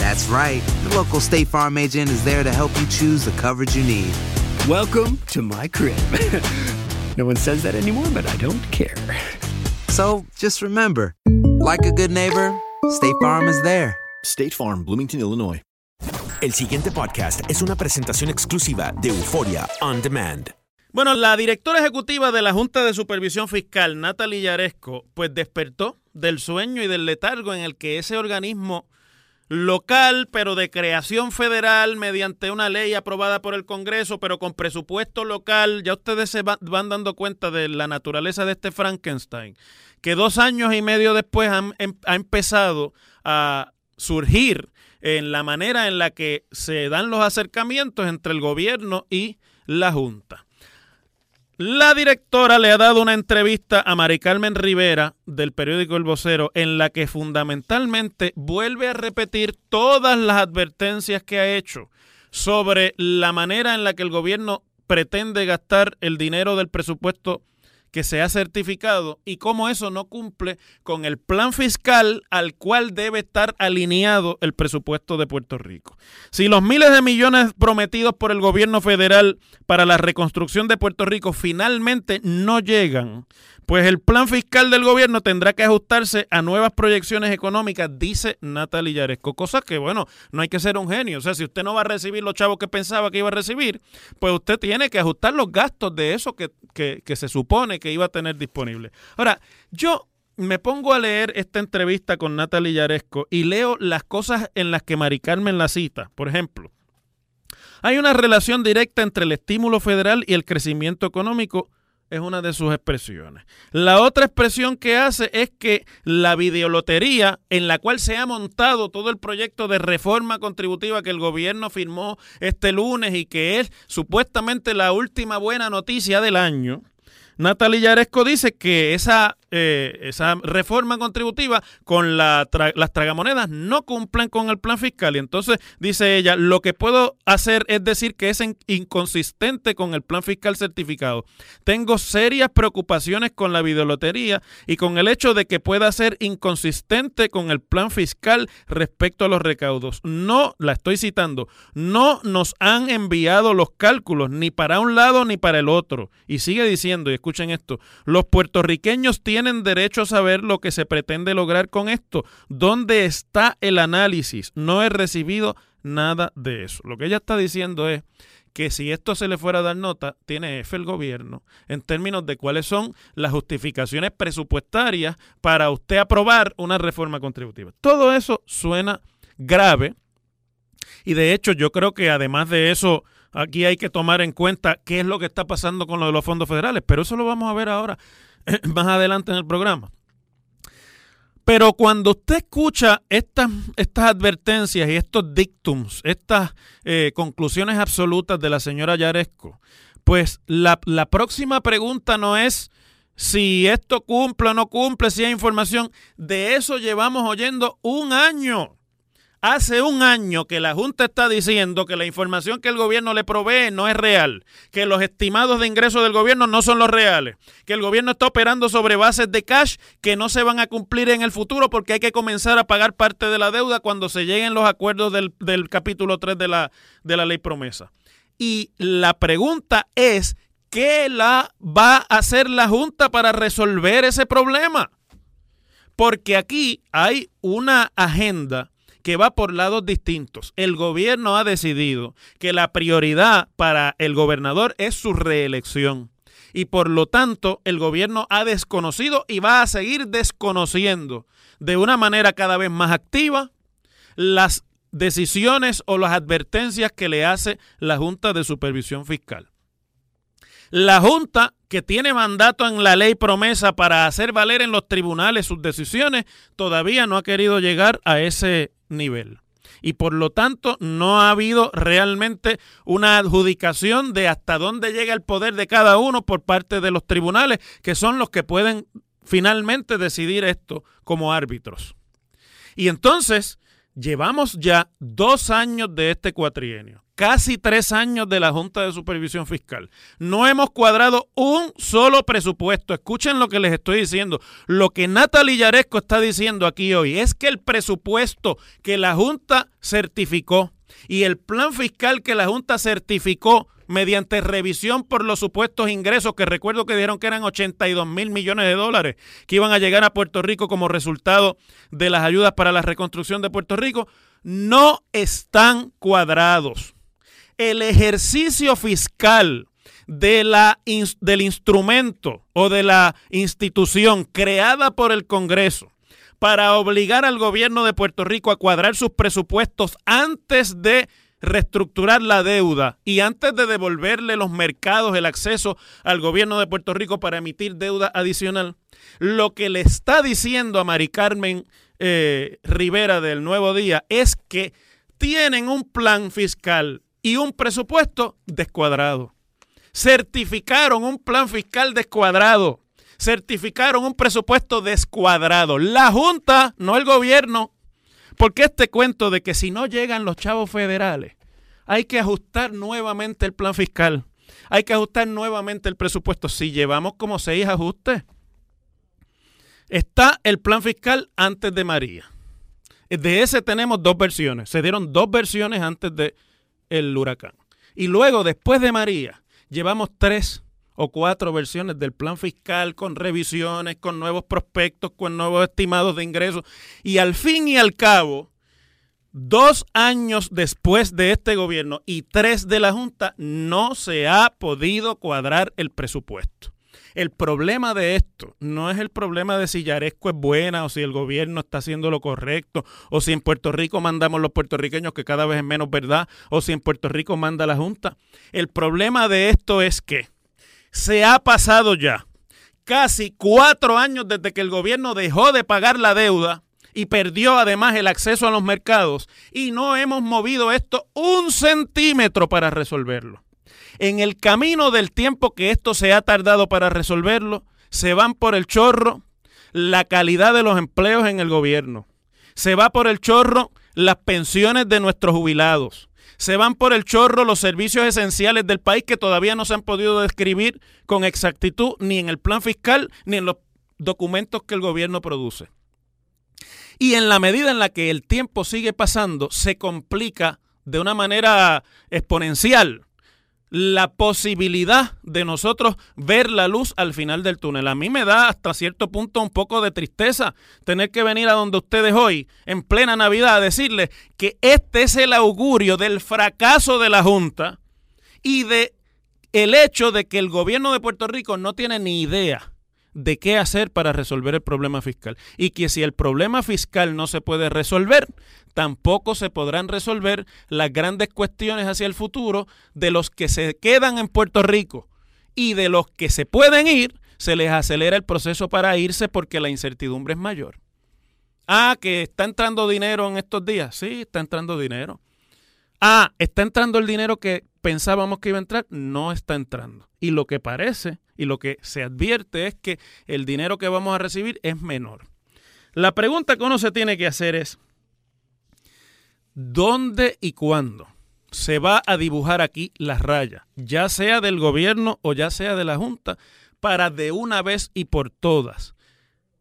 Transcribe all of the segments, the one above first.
That's right. The local State Farm agent is there to help you choose the coverage you need. Welcome to my crib. no one says that anymore, but I don't care. So just remember, like a good neighbor, State Farm is there. State Farm, Bloomington, Illinois. El siguiente podcast es una presentación exclusiva de Euforia On Demand. Bueno, la directora ejecutiva de la Junta de Supervisión Fiscal, Natalie Yaresco, pues despertó del sueño y del letargo en el que ese organismo local, pero de creación federal, mediante una ley aprobada por el Congreso, pero con presupuesto local, ya ustedes se va- van dando cuenta de la naturaleza de este Frankenstein, que dos años y medio después han- em- ha empezado a surgir en la manera en la que se dan los acercamientos entre el gobierno y la Junta. La directora le ha dado una entrevista a Mari Carmen Rivera del periódico El Vocero en la que fundamentalmente vuelve a repetir todas las advertencias que ha hecho sobre la manera en la que el gobierno pretende gastar el dinero del presupuesto que se ha certificado y cómo eso no cumple con el plan fiscal al cual debe estar alineado el presupuesto de Puerto Rico. Si los miles de millones prometidos por el gobierno federal para la reconstrucción de Puerto Rico finalmente no llegan, pues el plan fiscal del gobierno tendrá que ajustarse a nuevas proyecciones económicas, dice Natalie Yaresco. Cosa que, bueno, no hay que ser un genio. O sea, si usted no va a recibir los chavos que pensaba que iba a recibir, pues usted tiene que ajustar los gastos de eso que, que- que se supone que iba a tener disponible. Ahora, yo me pongo a leer esta entrevista con Natalie Yaresco y leo las cosas en las que Mari Carmen la cita. Por ejemplo, hay una relación directa entre el estímulo federal y el crecimiento económico, es una de sus expresiones. La otra expresión que hace es que la videolotería en la cual se ha montado todo el proyecto de reforma contributiva que el gobierno firmó este lunes y que es supuestamente la última buena noticia del año, Natalia Yaresco dice que esa, eh, esa reforma contributiva con la tra- las tragamonedas no cumplen con el plan fiscal. Y entonces dice ella, lo que puedo hacer es decir que es in- inconsistente con el plan fiscal certificado. Tengo serias preocupaciones con la videolotería y con el hecho de que pueda ser inconsistente con el plan fiscal respecto a los recaudos. No, la estoy citando, no nos han enviado los cálculos ni para un lado ni para el otro. Y sigue diciendo, y escuchen esto, los puertorriqueños tienen derecho a saber lo que se pretende lograr con esto. ¿Dónde está el análisis? No he recibido nada de eso. Lo que ella está diciendo es que si esto se le fuera a dar nota, tiene F el gobierno en términos de cuáles son las justificaciones presupuestarias para usted aprobar una reforma contributiva. Todo eso suena grave y de hecho yo creo que además de eso aquí hay que tomar en cuenta qué es lo que está pasando con lo de los fondos federales, pero eso lo vamos a ver ahora más adelante en el programa. Pero cuando usted escucha estas, advertencias y estos dictums, estas eh, conclusiones absolutas de la señora Yaresco, pues la próxima pregunta no es si esto cumple o no cumple, si hay información. De eso llevamos oyendo un año. Hace un año que la Junta está diciendo que la información que el gobierno le provee no es real, que los estimados de ingresos del gobierno no son los reales, que el gobierno está operando sobre bases de cash que no se van a cumplir en el futuro porque hay que comenzar a pagar parte de la deuda cuando se lleguen los acuerdos del, del capítulo 3 de la, de la ley promesa. Y la pregunta es, ¿qué la va a hacer la Junta para resolver ese problema? Porque aquí hay una agenda que va por lados distintos. El gobierno ha decidido que la prioridad para el gobernador es su reelección. Y por lo tanto, el gobierno ha desconocido y va a seguir desconociendo de una manera cada vez más activa las decisiones o las advertencias que le hace la Junta de Supervisión Fiscal. La Junta, que tiene mandato en la ley promesa para hacer valer en los tribunales sus decisiones, todavía no ha querido llegar a ese nivel. Y por lo tanto no ha habido realmente una adjudicación de hasta dónde llega el poder de cada uno por parte de los tribunales, que son los que pueden finalmente decidir esto como árbitros. Y entonces llevamos ya dos años de este cuatrienio casi tres años de la Junta de Supervisión Fiscal. No hemos cuadrado un solo presupuesto. Escuchen lo que les estoy diciendo. Lo que Natalie Yaresco está diciendo aquí hoy es que el presupuesto que la Junta certificó y el plan fiscal que la Junta certificó mediante revisión por los supuestos ingresos que recuerdo que dieron que eran 82 mil millones de dólares que iban a llegar a Puerto Rico como resultado de las ayudas para la reconstrucción de Puerto Rico, no están cuadrados. El ejercicio fiscal de la, del instrumento o de la institución creada por el Congreso para obligar al gobierno de Puerto Rico a cuadrar sus presupuestos antes de reestructurar la deuda y antes de devolverle los mercados el acceso al gobierno de Puerto Rico para emitir deuda adicional, lo que le está diciendo a Mari Carmen eh, Rivera del Nuevo Día es que tienen un plan fiscal y un presupuesto descuadrado. Certificaron un plan fiscal descuadrado. Certificaron un presupuesto descuadrado. La Junta, no el gobierno. Porque este cuento de que si no llegan los chavos federales, hay que ajustar nuevamente el plan fiscal. Hay que ajustar nuevamente el presupuesto. Si llevamos como seis ajustes. Está el plan fiscal antes de María. De ese tenemos dos versiones. Se dieron dos versiones antes de el huracán. Y luego, después de María, llevamos tres o cuatro versiones del plan fiscal con revisiones, con nuevos prospectos, con nuevos estimados de ingresos. Y al fin y al cabo, dos años después de este gobierno y tres de la Junta, no se ha podido cuadrar el presupuesto. El problema de esto no es el problema de si Yaresco es buena o si el gobierno está haciendo lo correcto o si en Puerto Rico mandamos los puertorriqueños, que cada vez es menos verdad, o si en Puerto Rico manda la Junta. El problema de esto es que se ha pasado ya casi cuatro años desde que el gobierno dejó de pagar la deuda y perdió además el acceso a los mercados y no hemos movido esto un centímetro para resolverlo. En el camino del tiempo que esto se ha tardado para resolverlo, se van por el chorro la calidad de los empleos en el gobierno. Se va por el chorro las pensiones de nuestros jubilados. Se van por el chorro los servicios esenciales del país que todavía no se han podido describir con exactitud ni en el plan fiscal ni en los documentos que el gobierno produce. Y en la medida en la que el tiempo sigue pasando, se complica de una manera exponencial la posibilidad de nosotros ver la luz al final del túnel. A mí me da hasta cierto punto un poco de tristeza tener que venir a donde ustedes hoy, en plena Navidad, a decirles que este es el augurio del fracaso de la Junta y de el hecho de que el gobierno de Puerto Rico no tiene ni idea de qué hacer para resolver el problema fiscal. Y que si el problema fiscal no se puede resolver, tampoco se podrán resolver las grandes cuestiones hacia el futuro de los que se quedan en Puerto Rico y de los que se pueden ir, se les acelera el proceso para irse porque la incertidumbre es mayor. Ah, que está entrando dinero en estos días. Sí, está entrando dinero. Ah, está entrando el dinero que pensábamos que iba a entrar. No está entrando. Y lo que parece y lo que se advierte es que el dinero que vamos a recibir es menor. La pregunta que uno se tiene que hacer es, dónde y cuándo se va a dibujar aquí la raya, ya sea del gobierno o ya sea de la Junta, para de una vez y por todas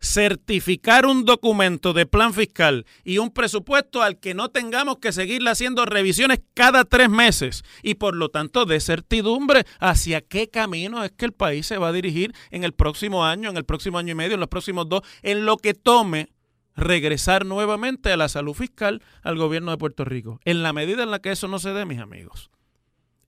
certificar un documento de plan fiscal y un presupuesto al que no tengamos que seguirle haciendo revisiones cada tres meses y por lo tanto de certidumbre hacia qué camino es que el país se va a dirigir en el próximo año, en el próximo año y medio, en los próximos dos, en lo que tome regresar nuevamente a la salud fiscal al gobierno de Puerto Rico. En la medida en la que eso no se dé, mis amigos,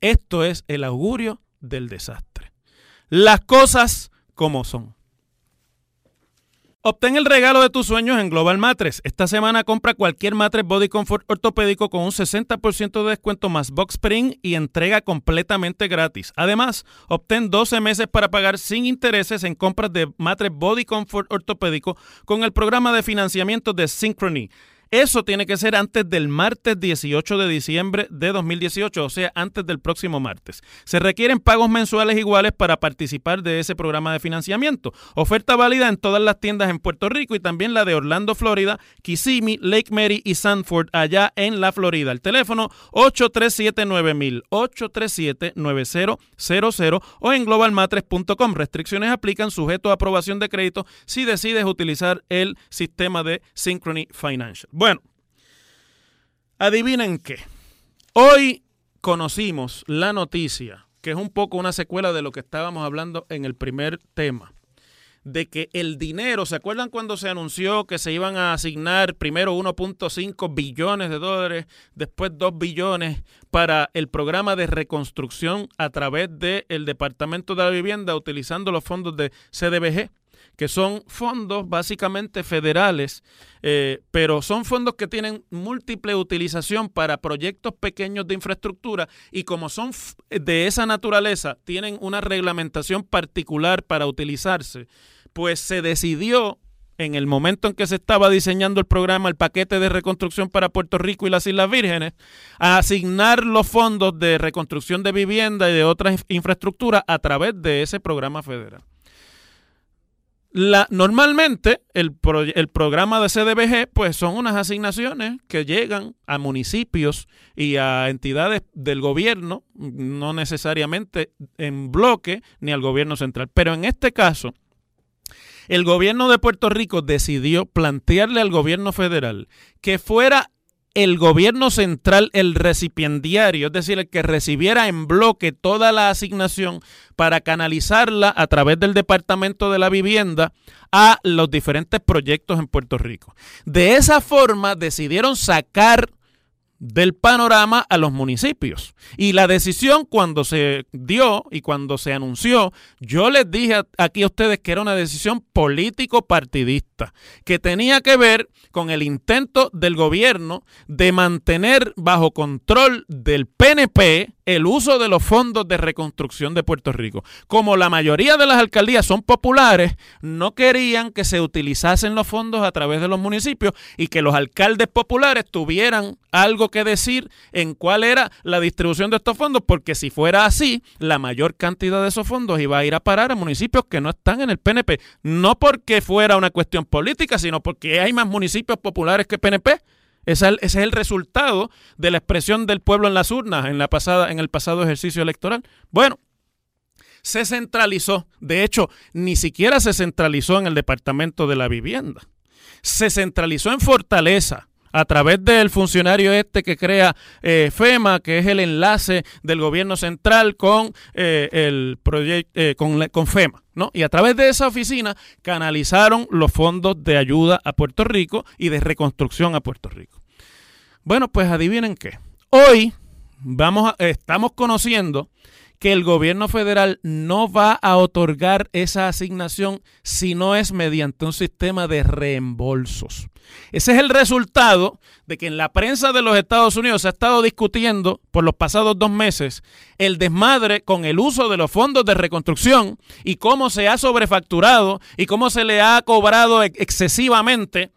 esto es el augurio del desastre. Las cosas como son. Obtén el regalo de tus sueños en Global Matres. Esta semana compra cualquier matres Body Comfort ortopédico con un 60% de descuento más Box Spring y entrega completamente gratis. Además, obtén 12 meses para pagar sin intereses en compras de matres Body Comfort ortopédico con el programa de financiamiento de Synchrony. Eso tiene que ser antes del martes 18 de diciembre de 2018, o sea, antes del próximo martes. Se requieren pagos mensuales iguales para participar de ese programa de financiamiento. Oferta válida en todas las tiendas en Puerto Rico y también la de Orlando, Florida, Kissimmee, Lake Mary y Sanford, allá en la Florida. El teléfono 837-9000, 837-9000 o en globalmatres.com. Restricciones aplican sujeto a aprobación de crédito si decides utilizar el sistema de Synchrony Financial. Bueno, adivinen qué. Hoy conocimos la noticia, que es un poco una secuela de lo que estábamos hablando en el primer tema, de que el dinero, ¿se acuerdan cuando se anunció que se iban a asignar primero 1.5 billones de dólares, después 2 billones para el programa de reconstrucción a través del Departamento de la Vivienda utilizando los fondos de CDBG? Que son fondos básicamente federales, eh, pero son fondos que tienen múltiple utilización para proyectos pequeños de infraestructura y como son de esa naturaleza, tienen una reglamentación particular para utilizarse, pues se decidió en el momento en que se estaba diseñando el programa, el paquete de reconstrucción para Puerto Rico y las Islas Vírgenes, a asignar los fondos de reconstrucción de vivienda y de otras infraestructuras a través de ese programa federal. La, normalmente el, el, programa de CDBG pues son unas asignaciones que llegan a municipios y a entidades del gobierno, no necesariamente en bloque ni al gobierno central. Pero en este caso, el gobierno de Puerto Rico decidió plantearle al gobierno federal que fuera el gobierno central el recipiendiario, es decir, el que recibiera en bloque toda la asignación para canalizarla a través del Departamento de la Vivienda a los diferentes proyectos en Puerto Rico. De esa forma decidieron sacar del panorama a los municipios. Y la decisión cuando se dio y cuando se anunció, yo les dije aquí a ustedes que era una decisión político-partidista, que tenía que ver con el intento del gobierno de mantener bajo control del PNP el uso de los fondos de reconstrucción de Puerto Rico. Como la mayoría de las alcaldías son populares, no querían que se utilizasen los fondos a través de los municipios y que los alcaldes populares tuvieran algo que decir en cuál era la distribución de estos fondos, porque si fuera así, la mayor cantidad de esos fondos iba a ir a parar a municipios que no están en el PNP. No porque fuera una cuestión política, sino porque hay más municipios populares que PNP. Ese es, el, resultado de la expresión del pueblo en las urnas en, la pasada, en el pasado ejercicio electoral. Bueno, se centralizó. De hecho, ni siquiera se centralizó en el Departamento de la Vivienda. Se centralizó en Fortaleza a través del funcionario este que crea eh, FEMA, que es el enlace del gobierno central con eh, el proyecto eh, con, con, FEMA, ¿no? Y a través de esa oficina canalizaron los fondos de ayuda a Puerto Rico y de reconstrucción a Puerto Rico. Bueno, pues adivinen qué. Hoy vamos estamos conociendo que el gobierno federal no va a otorgar esa asignación si no es mediante un sistema de reembolsos. Ese es el resultado de que en la prensa de los Estados Unidos se ha estado discutiendo por los pasados dos meses el desmadre con el uso de los fondos de reconstrucción y cómo se ha sobrefacturado y cómo se le ha cobrado excesivamente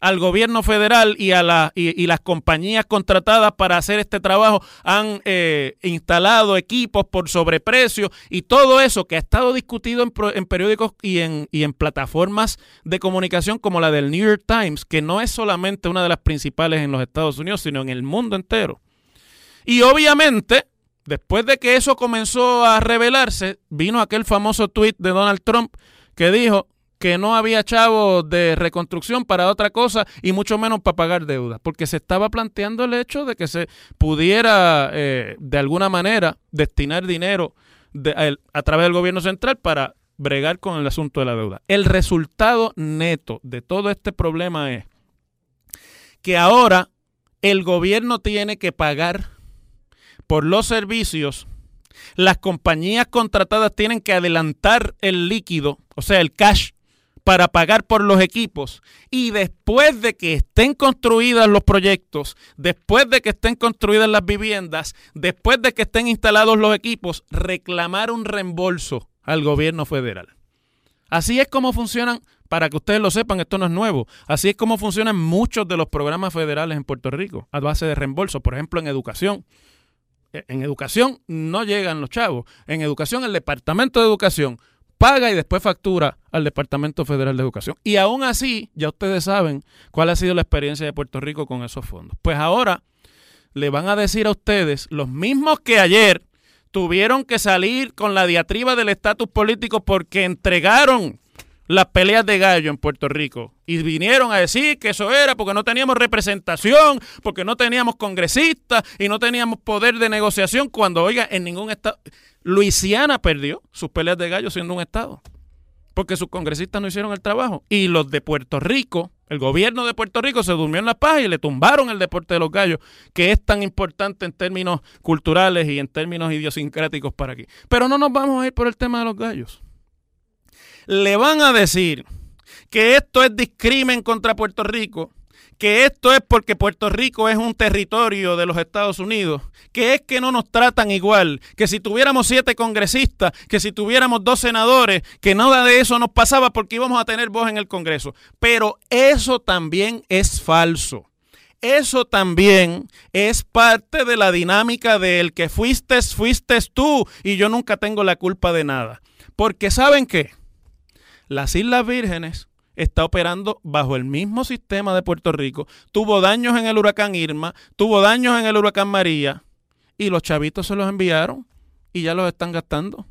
al gobierno federal y a la, y, las compañías contratadas para hacer este trabajo han eh, instalado equipos por sobreprecio y todo eso que ha estado discutido en, en periódicos y en, y en plataformas de comunicación como la del New York Times, que no es solamente una de las principales en los Estados Unidos, sino en el mundo entero. Y obviamente, después de que eso comenzó a revelarse, vino aquel famoso tweet de Donald Trump que dijo, que no había chavos de reconstrucción para otra cosa y mucho menos para pagar deudas, porque se estaba planteando el hecho de que se pudiera eh, de alguna manera destinar dinero a, través del gobierno central para bregar con el asunto de la deuda. El resultado neto de todo este problema es que ahora el gobierno tiene que pagar por los servicios, las compañías contratadas tienen que adelantar el líquido, o sea, el cash para pagar por los equipos y después de que estén construidos los proyectos, después de que estén construidas las viviendas, después de que estén instalados los equipos, reclamar un reembolso al gobierno federal. Así es como funcionan, para que ustedes lo sepan, esto no es nuevo, así es como funcionan muchos de los programas federales en Puerto Rico, a base de reembolso, por ejemplo, en educación. E, en educación no llegan los chavos. En educación, el Departamento de Educación paga y después factura al Departamento Federal de Educación. Y aún así, ya ustedes saben cuál ha sido la experiencia de Puerto Rico con esos fondos. Pues ahora le van a decir a ustedes, los mismos que ayer tuvieron que salir con la diatriba del estatus político porque entregaron las peleas de gallo en Puerto Rico y vinieron a decir que eso era porque no teníamos representación, porque no teníamos congresistas y no teníamos poder de negociación cuando, oiga, en ningún estado... Luisiana perdió sus peleas de gallo siendo un estado, porque sus congresistas no hicieron el trabajo. Y los de Puerto Rico, el gobierno de Puerto Rico se durmió en la paz y le tumbaron el deporte de los gallos, que es tan importante en términos culturales y en términos idiosincráticos para aquí. Pero no nos vamos a ir por el tema de los gallos le van a decir que esto es discrimen contra Puerto Rico, que esto es porque Puerto Rico es un territorio de los Estados Unidos, que es que no nos tratan igual, que si tuviéramos siete congresistas, que si tuviéramos dos senadores, que nada de eso nos pasaba porque íbamos a tener voz en el Congreso. Pero eso también es falso. Eso también es parte de la dinámica del que fuiste, fuiste tú y yo nunca tengo la culpa de nada. Porque ¿saben qué? Las Islas Vírgenes está operando bajo el mismo sistema de Puerto Rico. Tuvo daños en el huracán Irma, tuvo daños en el huracán María y los chavitos se los enviaron y ya los están gastando.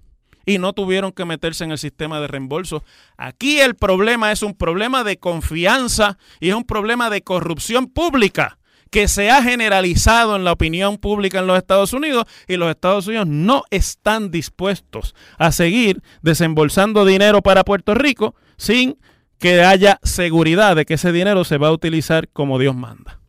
Y no tuvieron que meterse en el sistema de reembolso. Aquí el problema es un problema de confianza y es un problema de corrupción pública que se ha generalizado en la opinión pública en los Estados Unidos y los Estados Unidos no están dispuestos a seguir desembolsando dinero para Puerto Rico sin que haya seguridad de que ese dinero se va a utilizar como Dios manda.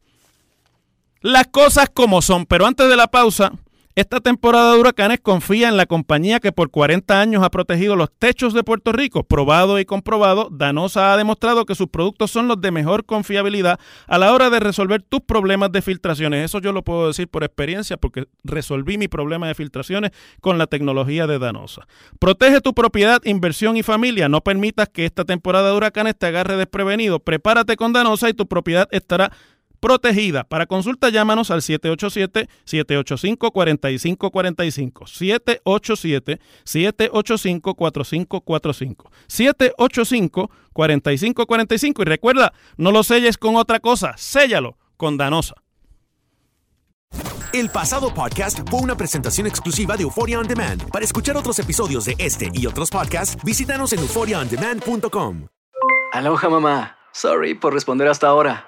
Las cosas como son, pero antes de la pausa, esta temporada de huracanes confía en la compañía que por 40 años ha protegido los techos de Puerto Rico. Probado y comprobado, Danosa ha demostrado que sus productos son los de mejor confiabilidad a la hora de resolver tus problemas de filtraciones. Eso yo lo puedo decir por experiencia porque resolví mi problema de filtraciones con la tecnología de Danosa. Protege tu propiedad, inversión y familia. No permitas que esta temporada de huracanes te agarre desprevenido. Prepárate con Danosa y tu propiedad estará protegida. Para consulta, llámanos al 787-785-4545. 787-785-4545. 785-4545. Y recuerda, no lo selles con otra cosa, séllalo con Danosa. El pasado podcast fue una presentación exclusiva de Euphoria On Demand. Para escuchar otros episodios de este y otros podcasts, visítanos en euphoriaondemand.com. Aloha mamá. Sorry por responder hasta ahora.